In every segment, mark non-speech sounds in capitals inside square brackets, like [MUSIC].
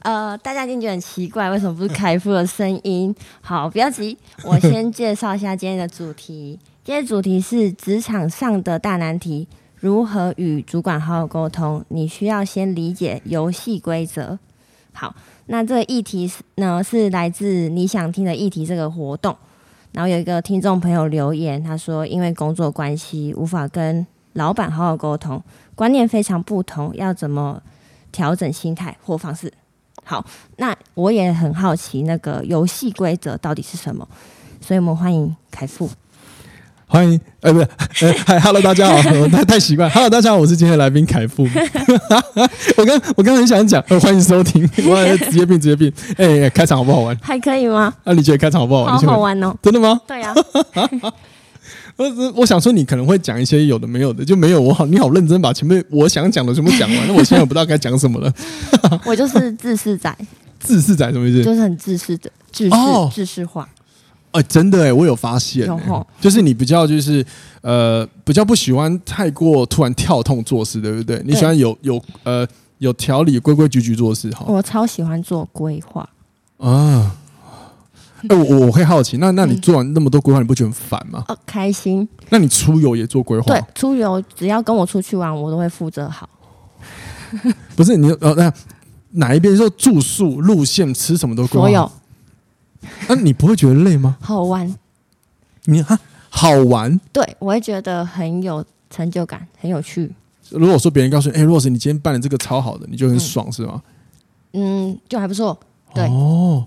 呃，大家一定觉得很奇怪，为什么不是楷富的声音？[LAUGHS] 好，不要急，我先介绍一下今天的主题。[LAUGHS] 今天主题是职场上的大难题，如何与主管好好沟通？你需要先理解游戏规则。好，那这个议题呢是来自你想听的议题这个活动。然后有一个听众朋友留言，他说因为工作关系无法跟老板好好沟通，观念非常不同，要怎么调整心态或方式？好，那我也很好奇，那个游戏规则到底是什么？所以我们欢迎凯富。欢迎，呃，不是，[LAUGHS] 呃，嗨，Hello，大家好，[LAUGHS] 太太习惯，Hello，大家好，我是今天的来宾凯富。[LAUGHS] 我刚，我刚很想讲，呃，欢迎收听，我职业病，职业病，哎，开场好不好玩？还可以吗？那、啊、你觉得开场好不好玩？好好玩哦，真的吗？对呀、啊。我我想说，你可能会讲一些有的没有的，就没有我好，你好认真把前面我想讲的全部讲完，那我现在不知道该讲什么了。[LAUGHS] 我就是自私仔，[LAUGHS] 自私仔什么意思？就是很自私的，自私、哦、自私化。哎、欸，真的哎，我有发现，就是你比较就是呃比较不喜欢太过突然跳痛做事，对不对？你喜欢有有呃有条理、规规矩矩做事哈。我超喜欢做规划啊。[LAUGHS] 哎、欸，我我会好奇，那那你做完那么多规划，你不觉得很烦吗？哦，开心。那你出游也做规划？对，出游只要跟我出去玩，我都会负责好。[LAUGHS] 不是你呃，那哪一边说住宿、路线、吃什么都规划？所有。那、啊、你不会觉得累吗？好玩。你哈好玩？对，我会觉得很有成就感，很有趣。如果说别人告诉你，哎、欸，若是你今天办的这个超好的，你就很爽，嗯、是吗？嗯，就还不错。对。哦。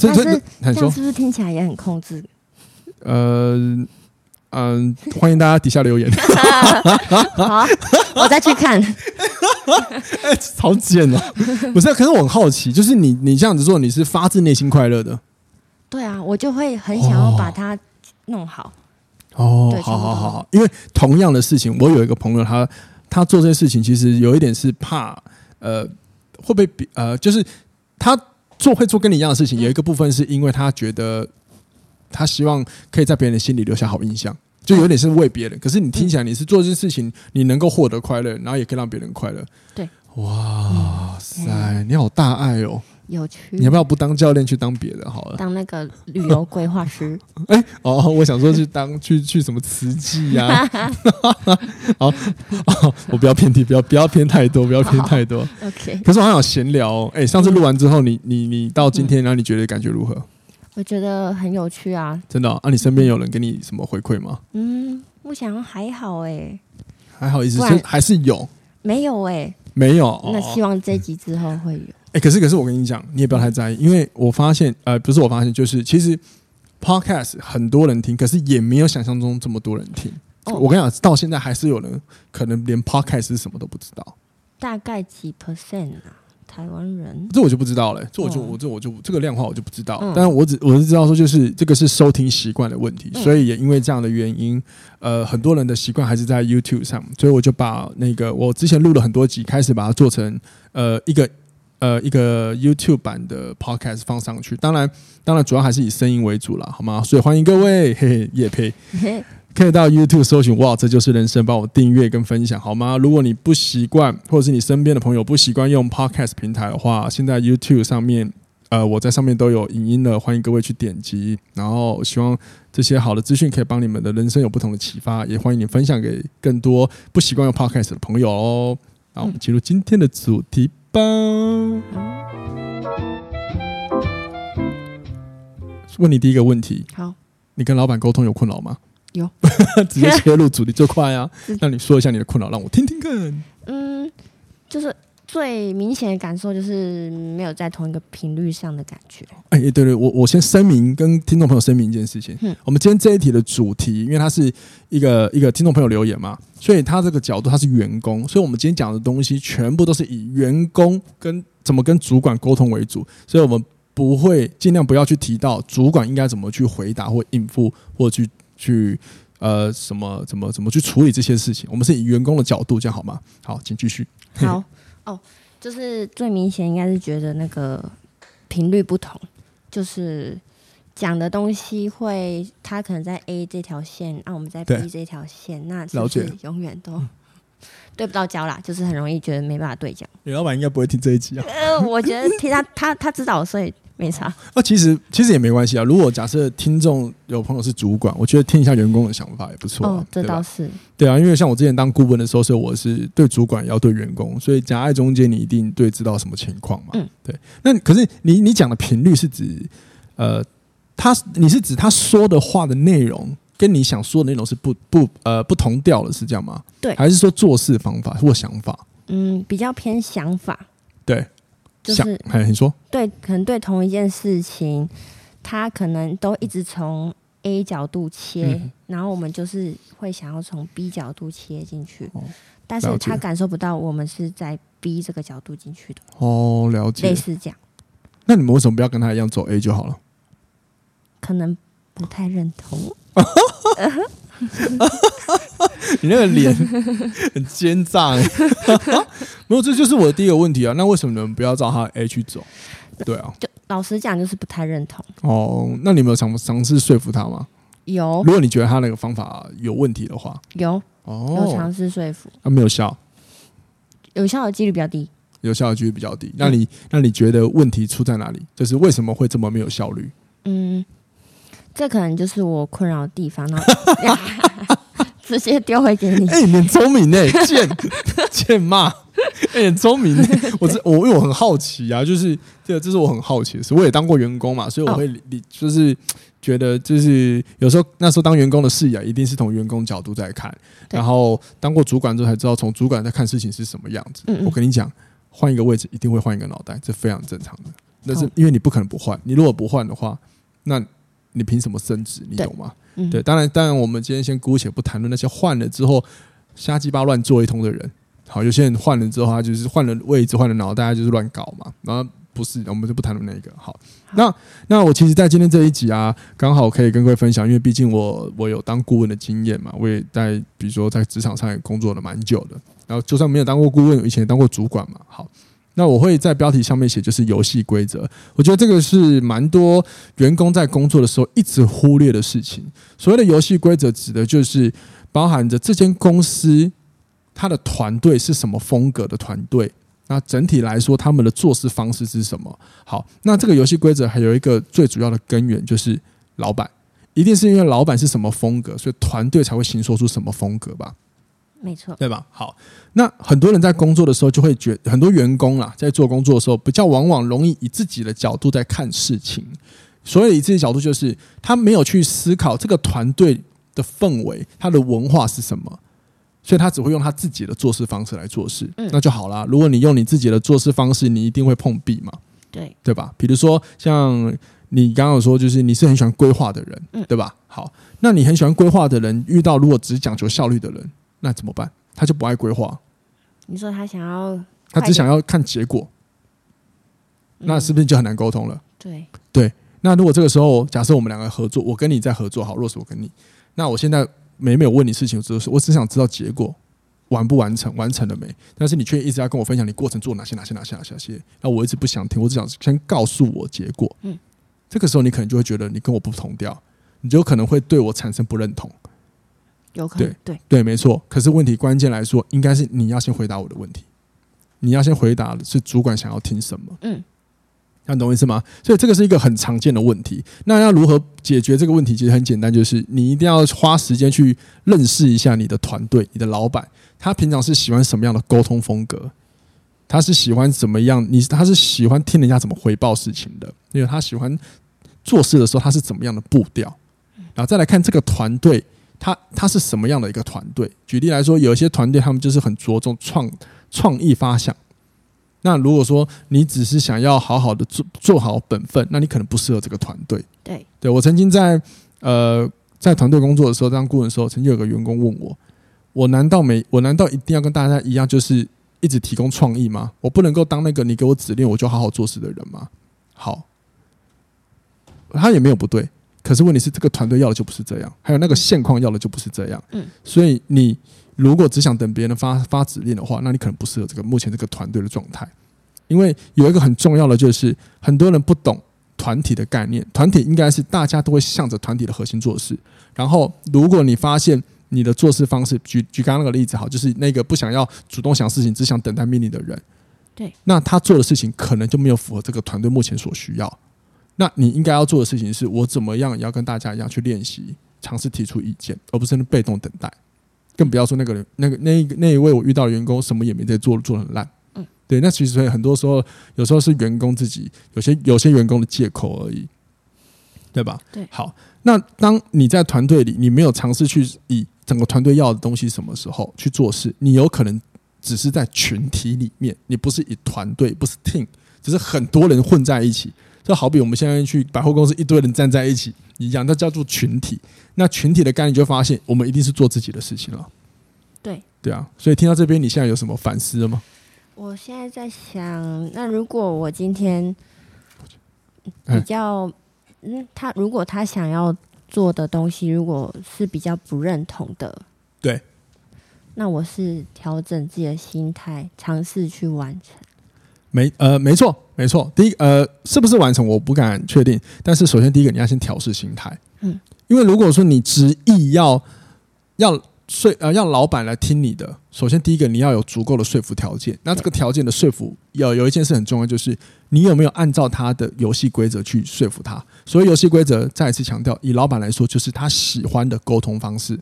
但是这样是不是听起来也很控制？呃，嗯、呃，欢迎大家底下留言。[LAUGHS] [LAUGHS] 好，我再去看。哎，超贱哦！不是，可是我很好奇，就是你你这样子做，你是发自内心快乐的？对啊，我就会很想要把它弄好。哦，好好好好，因为同样的事情，我有一个朋友，他他做这些事情，其实有一点是怕，呃，会不会比呃，就是他。做会做跟你一样的事情，有一个部分是因为他觉得他希望可以在别人的心里留下好印象，就有点是为别人。可是你听起来你是做这件事情，你能够获得快乐，然后也可以让别人快乐。对，哇塞，你好大爱哦。有趣，你要不要不当教练去当别的好了？当那个旅游规划师？[LAUGHS] 哎、欸，哦，我想说去当去去什么慈济呀？[LAUGHS] 好，哦，我不要偏题，不要不要偏太多，不要偏太多。[LAUGHS] OK。可是我好想闲聊哦。哎、欸，上次录完之后，你你你到今天，然后你觉得感觉如何？我觉得很有趣啊。真的、哦？啊，你身边有人给你什么回馈吗？嗯，目前还好哎、欸。还好意思，是还是有？没有哎、欸。没有。哦、那希望这集之后会有。可是可是我跟你讲，你也不要太在意，因为我发现，呃，不是我发现，就是其实 podcast 很多人听，可是也没有想象中这么多人听。哦、我跟你讲，到现在还是有人可能连 podcast 是什么都不知道。大概几 percent 啊？台湾人？这我就不知道了，这我就、哦、我这我就这个量化我就不知道。嗯、但是我只我是知道说，就是这个是收听习惯的问题，所以也因为这样的原因，呃，很多人的习惯还是在 YouTube 上，所以我就把那个我之前录了很多集，开始把它做成呃一个。呃，一个 YouTube 版的 Podcast 放上去，当然，当然主要还是以声音为主了，好吗？所以欢迎各位，嘿嘿，业配，[LAUGHS] 可以到 YouTube 搜寻，哇，这就是人生，帮我订阅跟分享，好吗？如果你不习惯，或者是你身边的朋友不习惯用 Podcast 平台的话，现在 YouTube 上面，呃，我在上面都有影音的，欢迎各位去点击。然后，希望这些好的资讯可以帮你们的人生有不同的启发，也欢迎你分享给更多不习惯用 Podcast 的朋友哦。好，我们进入今天的主题。问你第一个问题。好，你跟老板沟通有困扰吗？有，[LAUGHS] 直接切入主题最快啊！[LAUGHS] 那你说一下你的困扰，让我听听看。嗯，就是。最明显的感受就是没有在同一个频率上的感觉。哎，对对，我我先声明，跟听众朋友声明一件事情。嗯，我们今天这一题的主题，因为它是一个一个听众朋友留言嘛，所以他这个角度他是员工，所以我们今天讲的东西全部都是以员工跟怎么跟主管沟通为主，所以我们不会尽量不要去提到主管应该怎么去回答或应付或去去呃什么怎么怎么去处理这些事情。我们是以员工的角度，这样好吗？好，请继续。好 [LAUGHS] 哦，就是最明显应该是觉得那个频率不同，就是。讲的东西会，他可能在 A 这条线，那、啊、我们在 B 这条线，那是不是永远都对不到焦啦，就是很容易觉得没办法对焦。李老板应该不会听这一集啊。呃，我觉得听他他他知道，所以没差。那、啊、其实其实也没关系啊。如果假设听众有朋友是主管，我觉得听一下员工的想法也不错、啊。哦，这倒是。对啊，因为像我之前当顾问的时候，所以我是对主管也要对员工，所以夹在中间，你一定对知道什么情况嘛。嗯，对。那可是你你讲的频率是指呃。他，你是指他说的话的内容跟你想说的内容是不不呃不同调的，是这样吗？对，还是说做事方法或想法？嗯，比较偏想法。对，就是，哎，你说，对，可能对同一件事情，他可能都一直从 A 角度切，嗯，然后我们就是会想要从 B 角度切进去，哦，但是他感受不到我们是在 B 这个角度进去的。哦，了解，类似这样。那你们为什么不要跟他一样走 A 就好了？可能不太认同，[LAUGHS] [LAUGHS] 你那个脸很奸诈，[LAUGHS] 没有，这就是我的第一个问题啊。那为什么你们不要照他 A 去走？对啊，就老实讲，就是不太认同。哦，那你有没有尝尝试说服他吗？有。如果你觉得他那个方法有问题的话，有。哦，有尝试说服，啊，没有效，有效的几率比较低。有效的几率比较低。那你那你觉得问题出在哪里？就是为什么会这么没有效率？嗯。这可能就是我困扰的地方，然后 [LAUGHS] [LAUGHS] 直接丢回给你。哎、欸，你很聪明哎，贱 [LAUGHS] 贱骂，[LAUGHS] 哎、欸，很聪明。[LAUGHS] 我这我因为我很好奇啊，就是这这是我很好奇的事。我也当过员工嘛，所以我会理，就是觉得就是有时候那时候当员工的视野一定是从员工角度在看，然后当过主管之后才知道从主管在看事情是什么样子。我跟你讲，换一个位置一定会换一个脑袋，这非常正常的。那是因为你不可能不换，你如果不换的话，那。你凭什么升职？你懂吗？对，嗯、对，当然，当然，我们今天先姑且不谈论那些换了之后瞎鸡巴乱做一通的人。好，有些人换了之后，他就是换了位置，换了脑，大家就是乱搞嘛。然后不是，我们就不谈论那个。好，那那我其实，在今天这一集啊，刚好可以跟各位分享，因为毕竟我我有当顾问的经验嘛，我也在比如说在职场上也工作了蛮久的。然后就算没有当过顾问，以前也当过主管嘛。好。那我会在标题上面写，就是游戏规则。我觉得这个是蛮多员工在工作的时候一直忽略的事情。所谓的游戏规则，指的就是包含着这间公司它的团队是什么风格的团队。那整体来说，他们的做事方式是什么？好，那这个游戏规则还有一个最主要的根源，就是老板，一定是因为老板是什么风格，所以团队才会形塑出什么风格吧。没错，对吧？好，那很多人在工作的时候就会觉得，很多员工啦，在做工作的时候，比较往往容易以自己的角度在看事情。所以以自己的角度，就是他没有去思考这个团队的氛围，他的文化是什么，所以他只会用他自己的做事方式来做事，那就好啦。如果你用你自己的做事方式，你一定会碰壁嘛，对对吧？比如说像你刚刚有说，就是你是很喜欢规划的人，对吧？好，那你很喜欢规划的人，遇到如果只讲求效率的人。那怎么办？他就不爱规划。你说他想要，他只想要看结果，那是不是就很难沟通了？对对。那如果这个时候，假设我们两个合作，我跟你在合作，好，若是我跟你，那我现在没没有问你事情，就是我只想知道结果完不完成，完成了没？但是你却一直要跟我分享你过程做哪些哪些哪些哪些哪些，那我一直不想听，我只想先告诉我结果。嗯，这个时候你可能就会觉得你跟我不同调，你就可能会对我产生不认同。有可能对对对，没错。可是问题关键来说，应该是你要先回答我的问题。你要先回答的是主管想要听什么。嗯，那懂我意思吗？所以这个是一个很常见的问题。那要如何解决这个问题？其实很简单，就是你一定要花时间去认识一下你的团队、你的老板，他平常是喜欢什么样的沟通风格？他是喜欢怎么样？你他是喜欢听人家怎么回报事情的？因为他喜欢做事的时候，他是怎么样的步调？然后再来看这个团队。他他是什么样的一个团队？举例来说，有一些团队他们就是很着重创创意发想。那如果说你只是想要好好的做做好本分，那你可能不适合这个团队。对，对我曾经在呃在团队工作的时候，当顾问的时候，曾经有个员工问我：我难道没我难道一定要跟大家一样，就是一直提供创意吗？我不能够当那个你给我指令我就好好做事的人吗？好，他也没有不对，可是问题是这个团队要的就不是这样，还有那个现况要的就不是这样。嗯，所以你如果只想等别人发发指令的话，那你可能不适合这个目前这个团队的状态，因为有一个很重要的就是很多人不懂团体的概念，团体应该是大家都会向着团体的核心做事，然后如果你发现。你的做事方式，举举刚刚那个例子好，就是那个不想要主动想事情，只想等待命令的人，对，那他做的事情可能就没有符合这个团队目前所需要。那你应该要做的事情是，我怎么样也要跟大家一样去练习，尝试提出意见，而不是被动等待。更不要说那个人，那个那一那一位我遇到的员工，什么也没在做，做的很烂。嗯，对，那其实很多时候，有时候是员工自己有些有些员工的借口而已，对吧？对，好，那当你在团队里，你没有尝试去以整个团队要的东西什么时候去做事？你有可能只是在群体里面，你不是以团队，不是 team，只是很多人混在一起。就好比我们现在去百货公司，一堆人站在一起一样，它叫做群体。那群体的概念，就发现我们一定是做自己的事情了。对对啊，所以听到这边，你现在有什么反思了吗？我现在在想，那如果我今天比较，嗯，他如果他想要。做的东西如果是比较不认同的，对，那我是调整自己的心态，尝试去完成。没呃，没错，没错。第一呃，是不是完成我不敢确定，但是首先第一个你要先调试心态，嗯，因为如果说你执意要要说呃要老板来听你的，首先第一个你要有足够的说服条件。那这个条件的说服有有一件事很重要，就是你有没有按照他的游戏规则去说服他。所以游戏规则再一次强调，以老板来说，就是他喜欢的沟通方式。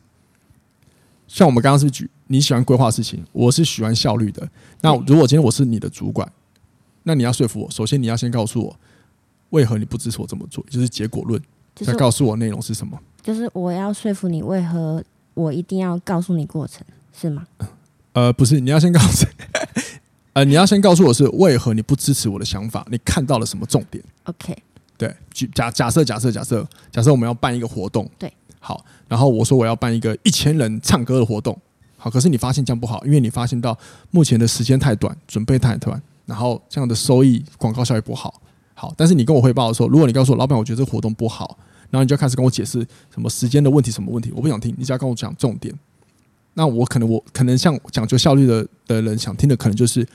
像我们刚刚是举你喜欢规划事情，我是喜欢效率的。那如果今天我是你的主管，那你要说服我，首先你要先告诉我为何你不支持我这么做，就是结果论。再告诉我内容是什么？就是我要说服你为何我一定要告诉你过程，是吗？呃，不是，你要先告诉，呃，你要先告诉我是为何你不支持我的想法，你看到了什么重点？OK。对，假假设假设假设假设我们要办一个活动，对，好，然后我说我要办一个一千人唱歌的活动，好，可是你发现这样不好，因为你发现到目前的时间太短，准备太短，然后这样的收益广告效益不好，好，但是你跟我汇报的时候，如果你告诉我老板，我觉得这个活动不好，然后你就开始跟我解释什么时间的问题，什么问题，我不想听，你只要跟我讲重点，那我可能我可能像讲究效率的的人想听的，可能就是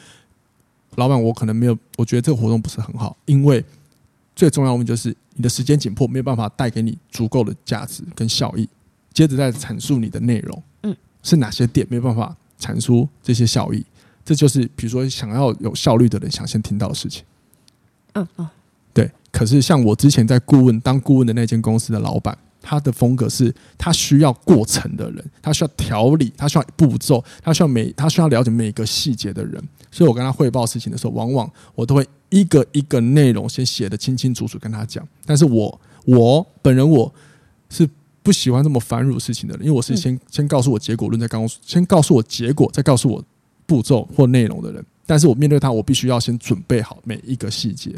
老板，我可能没有，我觉得这个活动不是很好，因为。最重要的问题就是你的时间紧迫，没有办法带给你足够的价值跟效益。接着再阐述你的内容，嗯，是哪些点没有办法产出这些效益？这就是比如说想要有效率的人想先听到的事情。嗯嗯，对。可是像我之前在顾问当顾问的那间公司的老板，他的风格是他需要过程的人，他需要条理，他需要步骤，他需要每他需要了解每个细节的人。所以我跟他汇报事情的时候，往往我都会。一个一个内容先写的清清楚楚跟他讲，但是我我本人我是不喜欢这么繁缛事情的人，因为我是先先告诉我结果论，再告诉先告诉我结果，再告诉我步骤或内容的人。但是我面对他，我必须要先准备好每一个细节，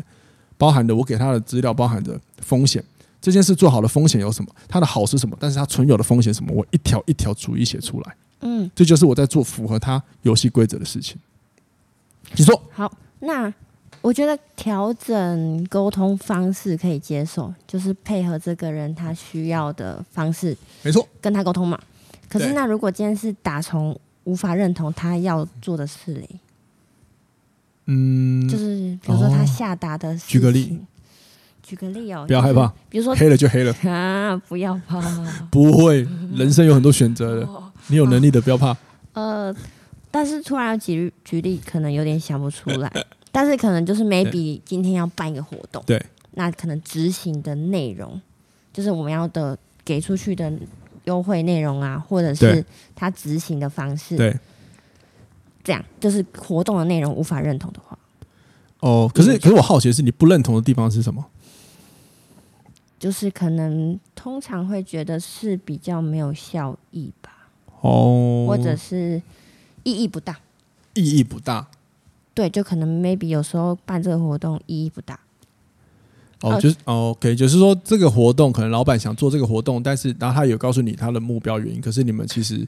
包含的我给他的资料，包含的风险。这件事做好的风险有什么？他的好是什么？但是他存有的风险什么？我一条一条逐一写出来。嗯，这就是我在做符合他游戏规则的事情。你说好，那。我觉得调整沟通方式可以接受，就是配合这个人他需要的方式，没错，跟他沟通嘛。可是那如果今天是打从无法认同他要做的事嘞，嗯，就是比如说他下达的举个例，举个例哦，不要害怕，比如说黑了就黑了。[LAUGHS] 啊，不要怕，不会，人生有很多选择的，你有能力的不要怕。呃，但是突然要举举例，可能有点想不出来。[LAUGHS] 但是可能就是 maybe 今天要办一个活动，对，那可能执行的内容就是我们要的给出去的优惠内容啊，或者是他执行的方式，对，这样就是活动的内容无法认同的话，哦，可是可是我好奇的是，你不认同的地方是什么？就是可能通常会觉得是比较没有效益吧，哦，或者是意义不大，意义不大。对，就可能 maybe 有时候办这个活动意义不大。哦，就是、哦、OK，就是说这个活动可能老板想做这个活动，但是然后他有告诉你他的目标原因，可是你们其实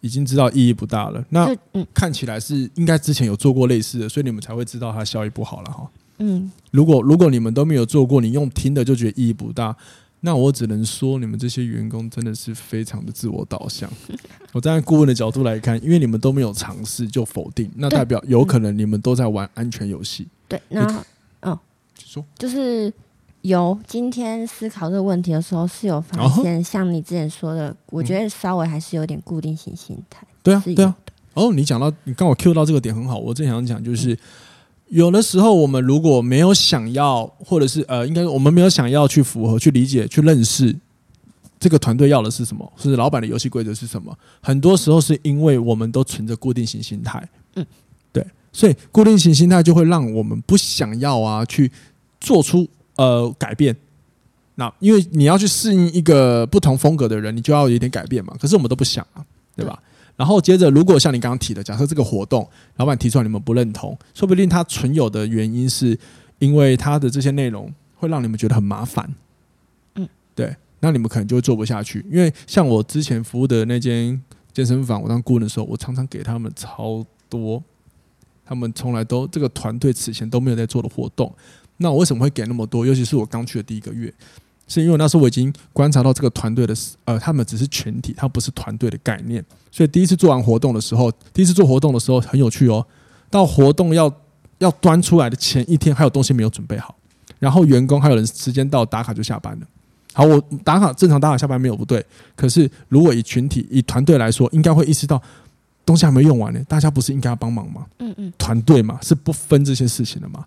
已经知道意义不大了。那看起来是应该之前有做过类似的，所以你们才会知道它效益不好了哈。嗯，如果如果你们都没有做过，你用听的就觉得意义不大，那我只能说你们这些员工真的是非常的自我导向。我站在顾问的角度来看，因为你们都没有尝试就否定，那代表有可能你们都在玩安全游戏。对，那嗯，说就是。有今天思考这个问题的时候，是有发现像你之前说的，我觉得稍微还是有点固定型心态。对啊，对啊。哦，你讲到你刚好 Q 到这个点很好，我正想讲就是，有的时候我们如果没有想要，或者是呃，应该我们没有想要去符合、去理解、去认识这个团队要的是什么，是老板的游戏规则是什么，很多时候是因为我们都存着固定型心态。嗯，对，所以固定型心态就会让我们不想要啊去做出。呃，改变。那因为你要去适应一个不同风格的人，你就要有一点改变嘛。可是我们都不想啊，对吧？然后接着，如果像你刚刚提的，假设这个活动老板提出来你们不认同，说不定他存有的原因是因为他的这些内容会让你们觉得很麻烦。嗯，对。那你们可能就会做不下去。因为像我之前服务的那间健身房，我当顾问的时候，我常常给他们超多，他们从来都这个团队此前都没有在做的活动。那我为什么会给那么多？尤其是我刚去的第一个月，是因为那时候我已经观察到这个团队的，呃，他们只是群体，他不是团队的概念。所以第一次做完活动的时候，第一次做活动的时候很有趣哦。到活动要要端出来的前一天，还有东西没有准备好，然后员工还有人时间到打卡就下班了。好，我打卡正常打卡下班没有不对，可是如果以群体以团队来说，应该会意识到东西还没用完呢，大家不是应该要帮忙吗？嗯嗯，团队嘛是不分这些事情的嘛。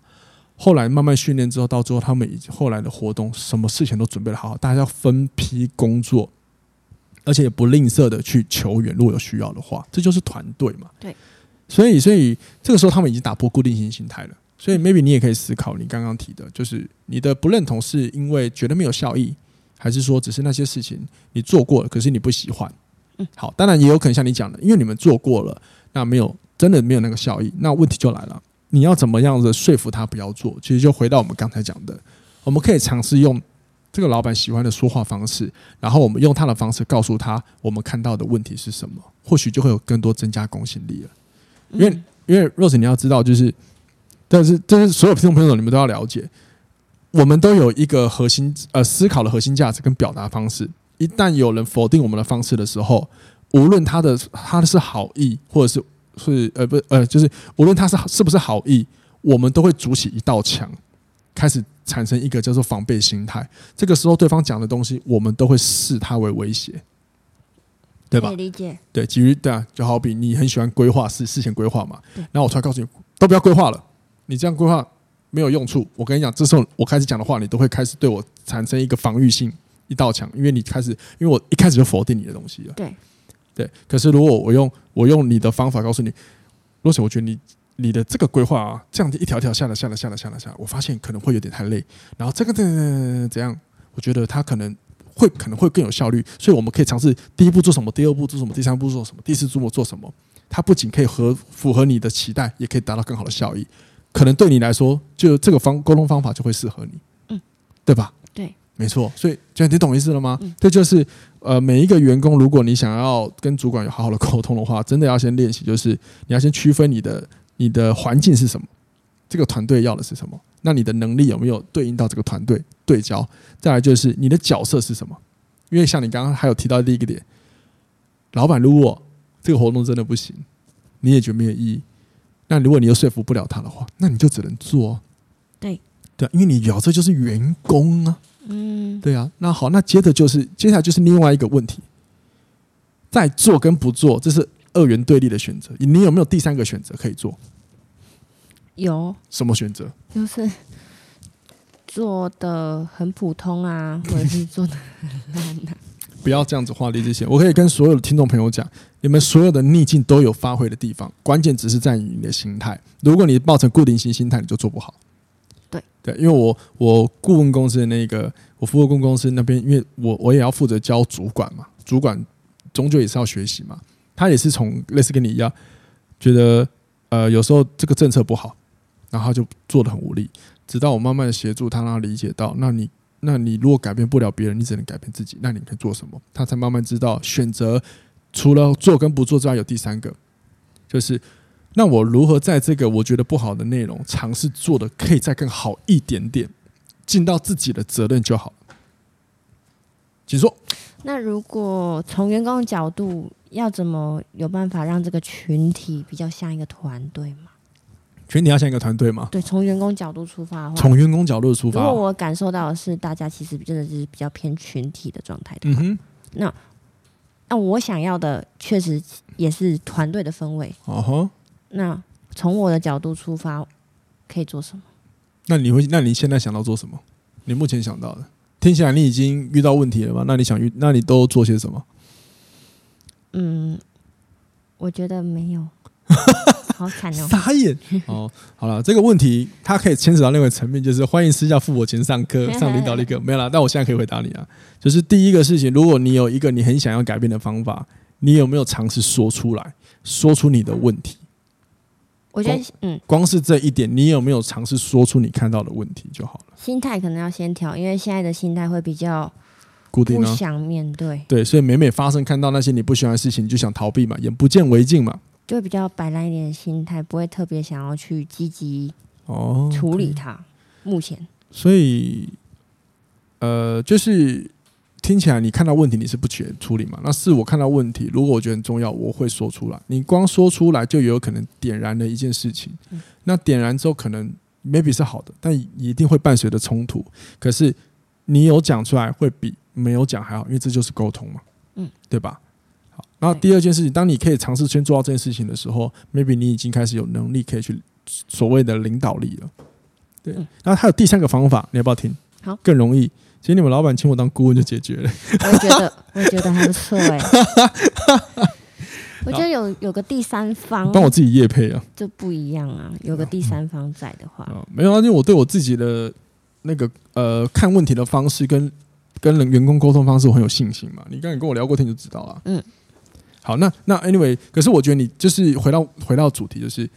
后来慢慢训练之后，到最后他们以后来的活动，什么事情都准备的好好，大家要分批工作，而且也不吝啬的去求援，如果有需要的话，这就是团队嘛。对，所以所以这个时候他们已经打破固定型心态了。所以 maybe 你也可以思考，你刚刚提的，就是你的不认同是因为觉得没有效益，还是说只是那些事情你做过了，可是你不喜欢？嗯，好，当然也有可能像你讲的，因为你们做过了，那没有真的没有那个效益，那问题就来了。你要怎么样的说服他不要做？其实就回到我们刚才讲的，我们可以尝试用这个老板喜欢的说话方式，然后我们用他的方式告诉他我们看到的问题是什么，或许就会有更多增加公信力了。因为因为 Rose 你要知道，就是但是这是所有听众朋友你们都要了解，我们都有一个核心呃思考的核心价值跟表达方式。一旦有人否定我们的方式的时候，无论他的他的是好意或者是。是呃不呃，就是无论他是是不是好意，我们都会筑起一道墙，开始产生一个叫做防备心态。这个时候，对方讲的东西，我们都会视他为威胁，对吧？理解。对，基于对啊，就好比你很喜欢规划事事前规划嘛，然后我突然告诉你，都不要规划了，你这样规划没有用处。我跟你讲，这时候我开始讲的话，你都会开始对我产生一个防御性一道墙，因为你开始，因为我一开始就否定你的东西了。对。对，可是如果我用我用你的方法告诉你，若是我觉得你你的这个规划啊，这样子一条条下来下来下来下来下来，我发现可能会有点太累。然后这个怎怎样？我觉得它可能会可能会更有效率，所以我们可以尝试第一步做什么，第二步做什么，第三步做什么，第四步做什么。它不仅可以合符合你的期待，也可以达到更好的效益。可能对你来说，就这个方沟通方法就会适合你，嗯，对吧？对，没错。所以，这样你懂意思了吗？这就是。呃，每一个员工，如果你想要跟主管有好好的沟通的话，真的要先练习，就是你要先区分你的你的环境是什么，这个团队要的是什么，那你的能力有没有对应到这个团队对焦？再来就是你的角色是什么？因为像你刚刚还有提到第一个点，老板如果这个活动真的不行，你也觉得没有意义，那如果你又说服不了他的话，那你就只能做。对对，因为你角色就是员工啊。嗯，对啊，那好，那接着就是接下来就是另外一个问题，在做跟不做，这是二元对立的选择。你有没有第三个选择可以做？有。什么选择？就是做的很普通啊，或者是做的很烂啊。[LAUGHS] 不要这样子画地自限。我可以跟所有的听众朋友讲，你们所有的逆境都有发挥的地方，关键只是在于你的心态。如果你抱成固定型心态，你就做不好。对对，因为我我顾问公司的那个，我服务顾问公司那边，因为我我也要负责教主管嘛，主管终究也是要学习嘛。他也是从类似跟你一样，觉得呃有时候这个政策不好，然后就做的很无力。直到我慢慢的协助他，让他理解到，那你那你如果改变不了别人，你只能改变自己。那你可以做什么？他才慢慢知道选择除了做跟不做之外，有第三个，就是那我如何在这个我觉得不好的内容尝试做的可以再更好一点点，尽到自己的责任就好。请说。那如果从员工的角度，要怎么有办法让这个群体比较像一个团队吗？群体要像一个团队吗？对，从员工角度出发的话，从员工角度出发，如果我感受到的是大家其实真的是比较偏群体的状态的话，嗯哼，那那我想要的确实也是团队的氛围。哦吼，那从我的角度出发，可以做什么？那你会？那你现在想到做什么？你目前想到的？听起来你已经遇到问题了吧？那你想遇？那你都做些什么？嗯，我觉得没有，[LAUGHS] 好惨哦，傻眼 [LAUGHS] 哦。好了，这个问题它可以牵扯到另外一个层面，就是欢迎私下付我钱上课上领导力课，没有啦。但我现在可以回答你啊，就是第一个事情，如果你有一个你很想要改变的方法，你有没有尝试说出来，说出你的问题？我觉得，嗯，光是这一点，你有没有尝试说出你看到的问题就好了？心态可能要先调，因为现在的心态会比较固定，不想面对。对，所以每每发生看到那些你不喜欢的事情，你就想逃避嘛，眼不见为净嘛，就会比较摆烂一点的心态，不会特别想要去积极哦处理它。目前，所以，呃，就是。听起来你看到问题你是不去处理嘛？那是我看到问题，如果我觉得很重要，我会说出来。你光说出来就有可能点燃了一件事情。那点燃之后可能 maybe 是好的，但一定会伴随着冲突。可是你有讲出来会比没有讲还好，因为这就是沟通嘛，嗯，对吧？好，然后第二件事情，当你可以尝试先做到这件事情的时候，maybe 你已经开始有能力可以去所谓的领导力了。对，然后还有第三个方法，你要不要听？好，更容易。其实你们老板请我当顾问就解决了。我觉得，我觉得还不错哎。[LAUGHS] 我觉得有有个第三方帮我自己业配啊，就不一样啊。有个第三方在的话，嗯嗯、没有啊，因为我对我自己的那个呃看问题的方式跟跟人员工沟通方式我很有信心嘛。你刚才跟我聊过天就知道了。嗯，好，那那 anyway，可是我觉得你就是回到回到主题，就是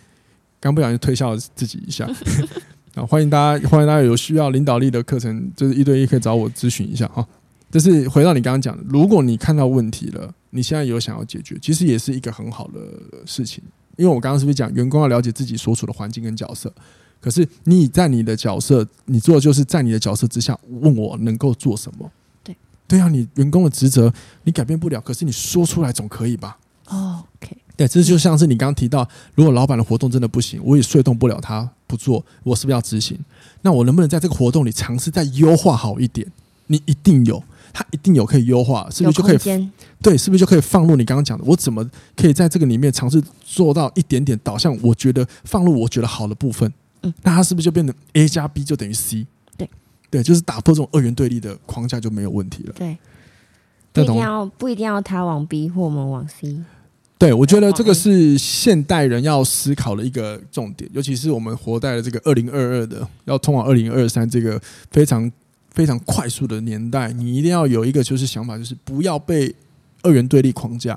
刚不小心推销了自己一下。[LAUGHS] 啊，欢迎大家，欢迎大家有需要领导力的课程，就是一对一可以找我咨询一下哈。就是回到你刚刚讲的，如果你看到问题了，你现在有想要解决，其实也是一个很好的事情。因为我刚刚是不是讲员工要了解自己所处的环境跟角色？可是你在你的角色，你做的就是在你的角色之下问我能够做什么？对，对啊，你员工的职责你改变不了，可是你说出来总可以吧？OK。对，这就像是你刚刚提到，如果老板的活动真的不行，我也说动不了他不做，我是不是要执行？那我能不能在这个活动里尝试再优化好一点？你一定有，他一定有可以优化，是不是就可以？对，是不是就可以放入你刚刚讲的？我怎么可以在这个里面尝试做到一点点导向？我觉得放入我觉得好的部分，嗯，那它是不是就变成 A 加 B 就等于 C？对，对，就是打破这种二元对立的框架就没有问题了。对，不一定要不一定要他往 B 或我们往 C。对，我觉得这个是现代人要思考的一个重点，尤其是我们活在了这个二零二二的要通往二零二三这个非常非常快速的年代，你一定要有一个就是想法，就是不要被二元对立框架。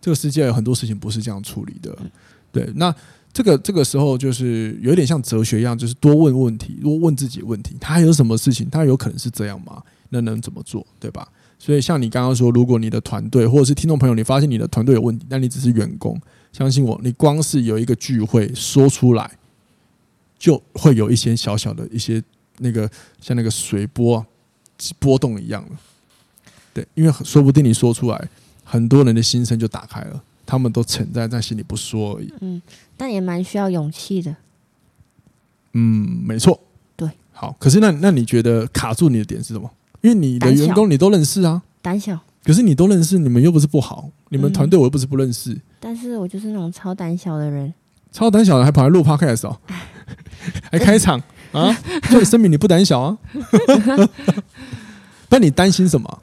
这个世界有很多事情不是这样处理的。对，那这个这个时候就是有点像哲学一样，就是多问问题，多问自己问题，他还有什么事情，他有可能是这样吗？那能怎么做？对吧？所以，像你刚刚说，如果你的团队或者是听众朋友，你发现你的团队有问题，但你只是员工，相信我，你光是有一个聚会说出来，就会有一些小小的一些那个像那个水波波动一样了。对，因为说不定你说出来，很多人的心声就打开了，他们都沉在在心里不说而已。嗯，但也蛮需要勇气的。嗯，没错。对，好，可是那那你觉得卡住你的点是什么？因为你的员工你都认识啊，胆小。可是你都认识，你们又不是不好，你们团队我又不是不认识。但是我就是那种超胆小的人，超胆小的还跑来录 podcast 哦，[LAUGHS] 还开场啊？所以声明你不胆小啊？[LAUGHS] 那你担心什么？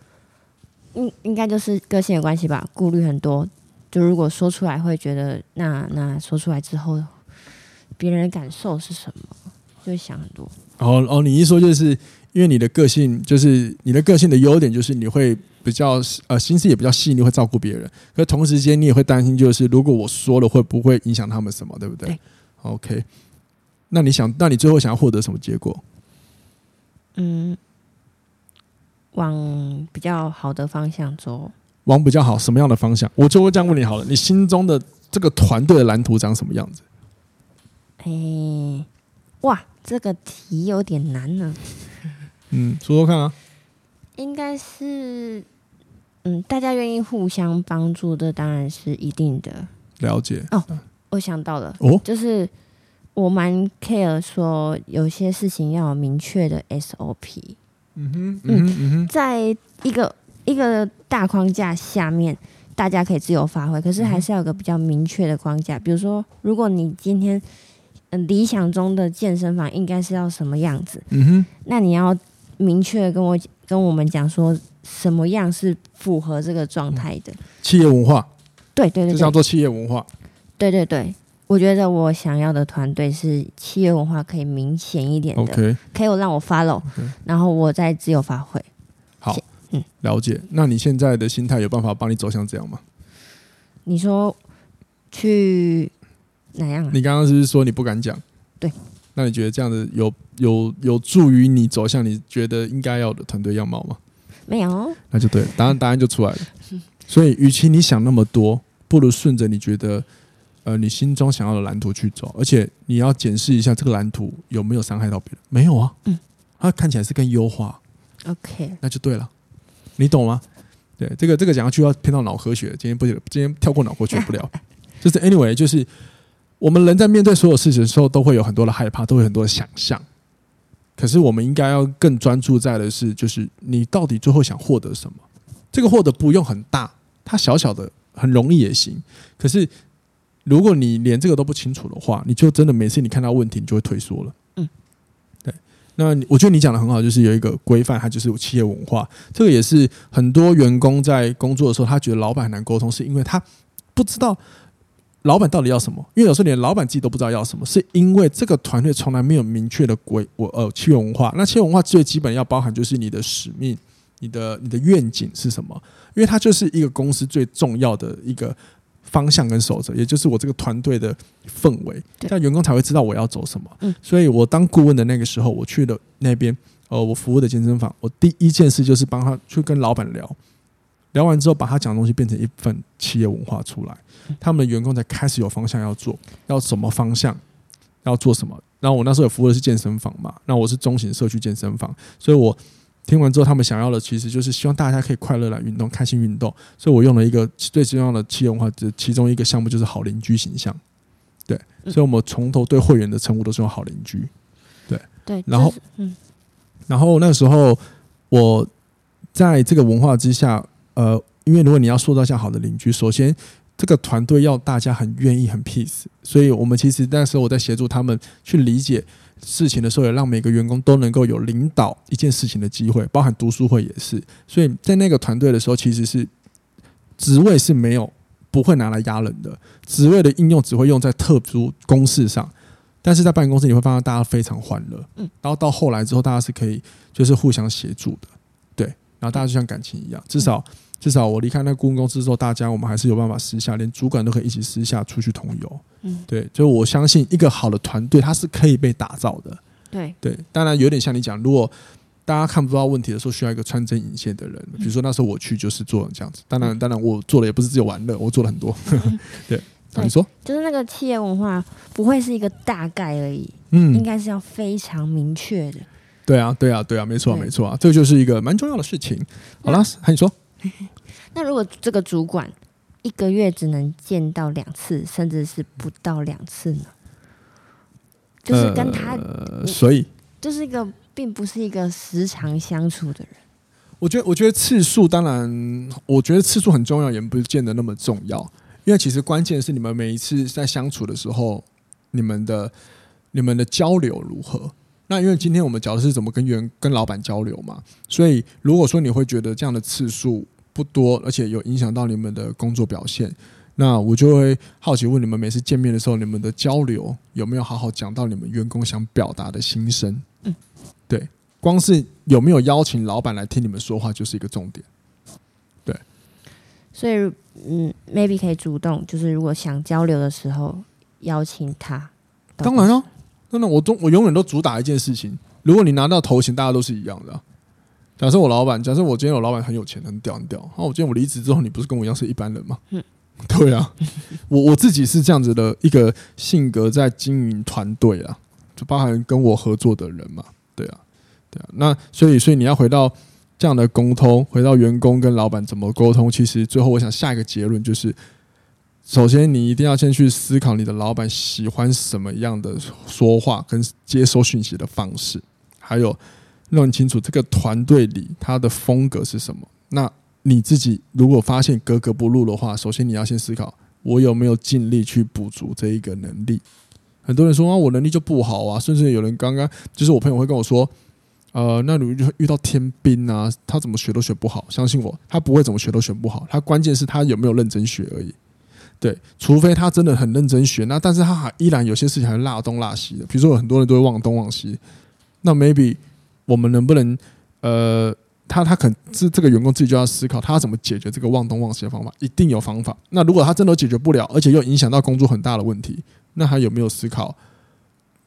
应应该就是个性的关系吧，顾虑很多。就如果说出来，会觉得那那说出来之后，别人的感受是什么？就会想很多。哦哦，你一说就是。因为你的个性就是你的个性的优点，就是你会比较呃心思也比较细腻，会照顾别人。可同时间你也会担心，就是如果我说了会不会影响他们什么，对不对？对。OK，那你想，那你最后想要获得什么结果？嗯，往比较好的方向走。往比较好什么样的方向？我就会这样问你好了，你心中的这个团队的蓝图长什么样子？哎、欸，哇，这个题有点难呢。嗯，说说看啊。应该是，嗯，大家愿意互相帮助的，当然是一定的。了解。哦，我想到了，哦，就是我蛮 care 说有些事情要有明确的 SOP。嗯哼，嗯哼，嗯哼，在一个一个大框架下面，大家可以自由发挥，可是还是要有个比较明确的框架。比如说，如果你今天嗯理想中的健身房应该是要什么样子，嗯哼，那你要明确的跟我跟我们讲说什么样是符合这个状态的企业文化。对对对，就叫做企业文化。对对对。我觉得我想要的团队是企业文化可以明显一点的可以让我 follow，Okay 然后我再自由发挥。好，嗯，了解。那你现在的心态有办法帮你走向这样吗？你说去哪样啊？你刚刚是不是说你不敢讲？对。那你觉得这样子有有有助于你走向你觉得应该要的团队样貌吗？没有。那就对了，答案答案就出来了。[LAUGHS] 所以，与其你想那么多，不如顺着你觉得。呃，你心中想要的蓝图去走，而且你要检视一下这个蓝图有没有伤害到别人？没有啊，嗯，它看起来是更优化，OK，那就对了，你懂吗？对，这个这个讲下去要偏到脑科学，今天不，今天跳过脑科学不了。[LAUGHS] 就是 anyway，就是我们人在面对所有事情的时候，都会有很多的害怕，都会有很多的想象。可是我们应该要更专注在的是，就是你到底最后想获得什么？这个获得不用很大，它小小的很容易也行。可是。如果你连这个都不清楚的话，你就真的每次你看到问题，你就会退缩了。嗯，对。那我觉得你讲的很好，就是有一个规范，它就是有企业文化。这个也是很多员工在工作的时候，他觉得老板很难沟通，是因为他不知道老板到底要什么。因为有时候连老板自己都不知道要什么，是因为这个团队从来没有明确的规我呃企业文化。那企业文化最基本要包含就是你的使命、你的你的愿景是什么？因为它就是一个公司最重要的一个。方向跟守则，也就是我这个团队的氛围，这样员工才会知道我要走什么。嗯，所以我当顾问的那个时候，我去了那边，呃，我服务的健身房，我第一件事就是帮他去跟老板聊，聊完之后把他讲的东西变成一份企业文化出来，他们的员工才开始有方向要做，要什么方向，要做什么。然后我那时候有服务的是健身房嘛，那我是中型社区健身房，所以我。听完之后，他们想要的其实就是希望大家可以快乐来运动，开心运动。所以我用了一个最重要的企业文化，这其中一个项目就是好邻居形象。对，所以我们从头对会员的称呼都是用好邻居。对对，然后嗯，然后那个时候我在这个文化之下，呃，因为如果你要塑造像好的邻居，首先这个团队要大家很愿意、很 peace。所以我们其实那时候我在协助他们去理解。事情的时候，也让每个员工都能够有领导一件事情的机会，包含读书会也是。所以在那个团队的时候，其实是职位是没有不会拿来压人的，职位的应用只会用在特殊公事上。但是在办公室，你会发现大家非常欢乐。嗯，然后到后来之后，大家是可以就是互相协助的，对。然后大家就像感情一样，至少。至少我离开那顾问公司之后，大家我们还是有办法私下，连主管都可以一起私下出去同游。嗯，对，就我相信一个好的团队，它是可以被打造的。对对，当然有点像你讲，如果大家看不到问题的时候，需要一个穿针引线的人。比如说那时候我去就是做这样子。当然，当然我做的也不是只有玩乐，我做了很多。[LAUGHS] 对，你说，就是那个企业文化不会是一个大概而已，嗯，应该是要非常明确的。对啊，对啊，对啊，没错，没错啊，这就是一个蛮重要的事情。好了，那你说。那如果这个主管一个月只能见到两次，甚至是不到两次呢？就是跟他，呃、所以就是一个并不是一个时常相处的人。我觉得，我觉得次数当然，我觉得次数很重要，也不见得那么重要。因为其实关键是你们每一次在相处的时候，你们的你们的交流如何？那因为今天我们讲的是怎么跟员跟老板交流嘛，所以如果说你会觉得这样的次数不多，而且有影响到你们的工作表现，那我就会好奇问你们，每次见面的时候，你们的交流有没有好好讲到你们员工想表达的心声？嗯，对，光是有没有邀请老板来听你们说话就是一个重点。对，所以嗯，maybe 可以主动，就是如果想交流的时候邀请他。当然了。那我都我永远都主打一件事情，如果你拿到头衔，大家都是一样的，假设我老板，假设我今天有老板很有钱，很屌很屌，那我今天我离职之后，你不是跟我一样是一般人吗？嗯，对啊，[LAUGHS] 我我自己是这样子的一个性格，在经营团队啊，就包含跟我合作的人嘛，对啊，对啊，那所以所以你要回到这样的沟通，回到员工跟老板怎么沟通，其实最后我想下一个结论就是。首先，你一定要先去思考你的老板喜欢什么样的说话跟接收讯息的方式，还有弄清楚这个团队里他的风格是什么。那你自己如果发现格格不入的话，首先你要先思考，我有没有尽力去补足这一个能力。很多人说啊，我能力就不好啊，甚至有人刚刚就是我朋友会跟我说，呃，那你就遇到天兵啊，他怎么学都学不好。相信我，他不会怎么学都学不好，他关键是他有没有认真学而已。对，除非他真的很认真学，那但是他还依然有些事情还是落东落西的。比如说，有很多人都会忘东忘西，那 maybe 我们能不能呃，他他肯是这个员工自己就要思考，他怎么解决这个忘东忘西的方法，一定有方法。那如果他真的解决不了，而且又影响到工作很大的问题，那他有没有思考？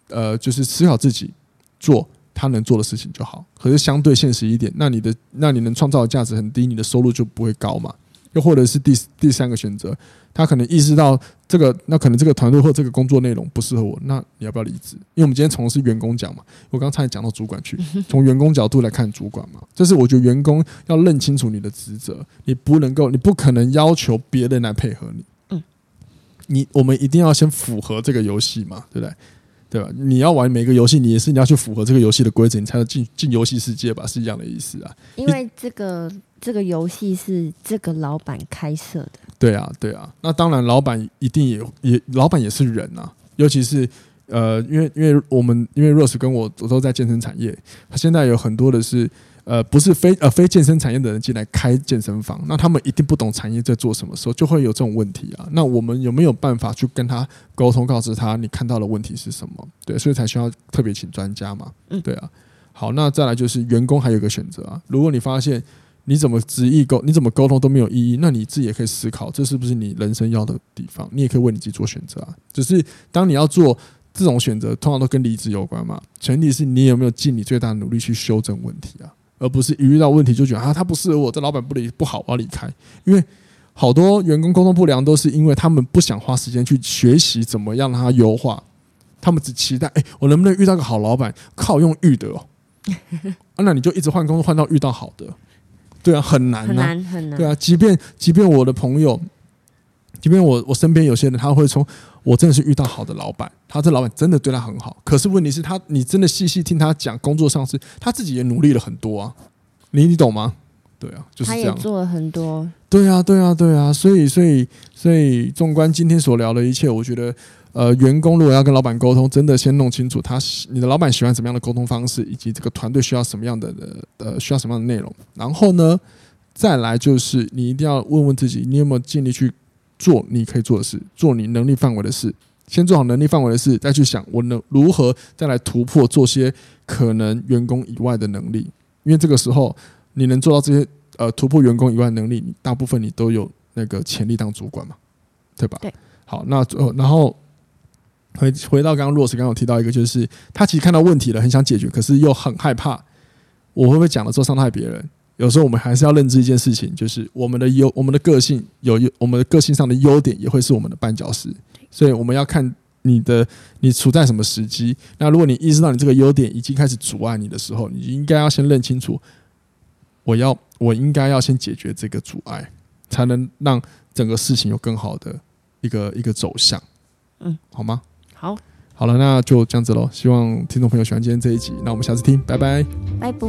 呃，就是思考自己做他能做的事情就好。可是相对现实一点，那你的那你能创造的价值很低，你的收入就不会高嘛。又或者是第第三个选择，他可能意识到这个，那可能这个团队或这个工作内容不适合我，那你要不要离职？因为我们今天从的是员工讲嘛，我刚才讲到主管去，从员工角度来看主管嘛，这是我觉得员工要认清楚你的职责，你不能够，你不可能要求别人来配合你，嗯，你我们一定要先符合这个游戏嘛，对不对？对吧？你要玩每个游戏，你也是你要去符合这个游戏的规则，你才能进进游戏世界吧？是一样的意思啊。因为这个这个游戏是这个老板开设的。对啊，对啊。那当然，老板一定也也，老板也是人啊。尤其是呃，因为因为我们因为 Rose 跟我我都在健身产业，他现在有很多的是。呃，不是非呃非健身产业的人进来开健身房，那他们一定不懂产业在做什么，时候就会有这种问题啊。那我们有没有办法去跟他沟通，告知他你看到的问题是什么？对，所以才需要特别请专家嘛。嗯，对啊。好，那再来就是员工还有一个选择啊。如果你发现你怎么执意沟，你怎么沟通都没有意义，那你自己也可以思考，这是不是你人生要的地方？你也可以为你自己做选择啊。只是当你要做这种选择，通常都跟离职有关嘛。前提是你有没有尽你最大的努力去修正问题啊。而不是一遇到问题就觉得啊，他不适合我，这老板不理不好，我要离开。因为好多员工沟通不良，都是因为他们不想花时间去学习怎么样让他优化，他们只期待哎，我能不能遇到个好老板，靠用遇的哦。那你就一直换工作，换到遇到好的，对啊，很难，很难，很难。对啊，即便即便我的朋友，即便我我身边有些人，他会从。我真的是遇到好的老板，他这老板真的对他很好。可是问题是他，你真的细细听他讲工作上是，他自己也努力了很多啊。你你懂吗？对啊，就是这样。他也做了很多。对啊，对啊，对啊。所以，所以，所以，纵观今天所聊的一切，我觉得，呃，员工如果要跟老板沟通，真的先弄清楚他，你的老板喜欢什么样的沟通方式，以及这个团队需要什么样的呃，需要什么样的内容。然后呢，再来就是你一定要问问自己，你有没有尽力去。做你可以做的事，做你能力范围的事，先做好能力范围的事，再去想我能如何再来突破，做些可能员工以外的能力。因为这个时候你能做到这些呃突破员工以外的能力，你大部分你都有那个潜力当主管嘛，对吧？对。好，那最后然后回回到刚刚 Rose 刚刚有提到一个，就是他其实看到问题了，很想解决，可是又很害怕，我会不会讲了之后伤害别人？有时候我们还是要认知一件事情，就是我们的优，我们的个性有优，我们的个性上的优点也会是我们的绊脚石。所以我们要看你的你处在什么时机。那如果你意识到你这个优点已经开始阻碍你的时候，你应该要先认清楚，我要我应该要先解决这个阻碍，才能让整个事情有更好的一个一个走向。嗯，好吗？好。好了那就这样子喽希望听众朋友喜欢今天这一集那我们下次听拜拜。拜拜。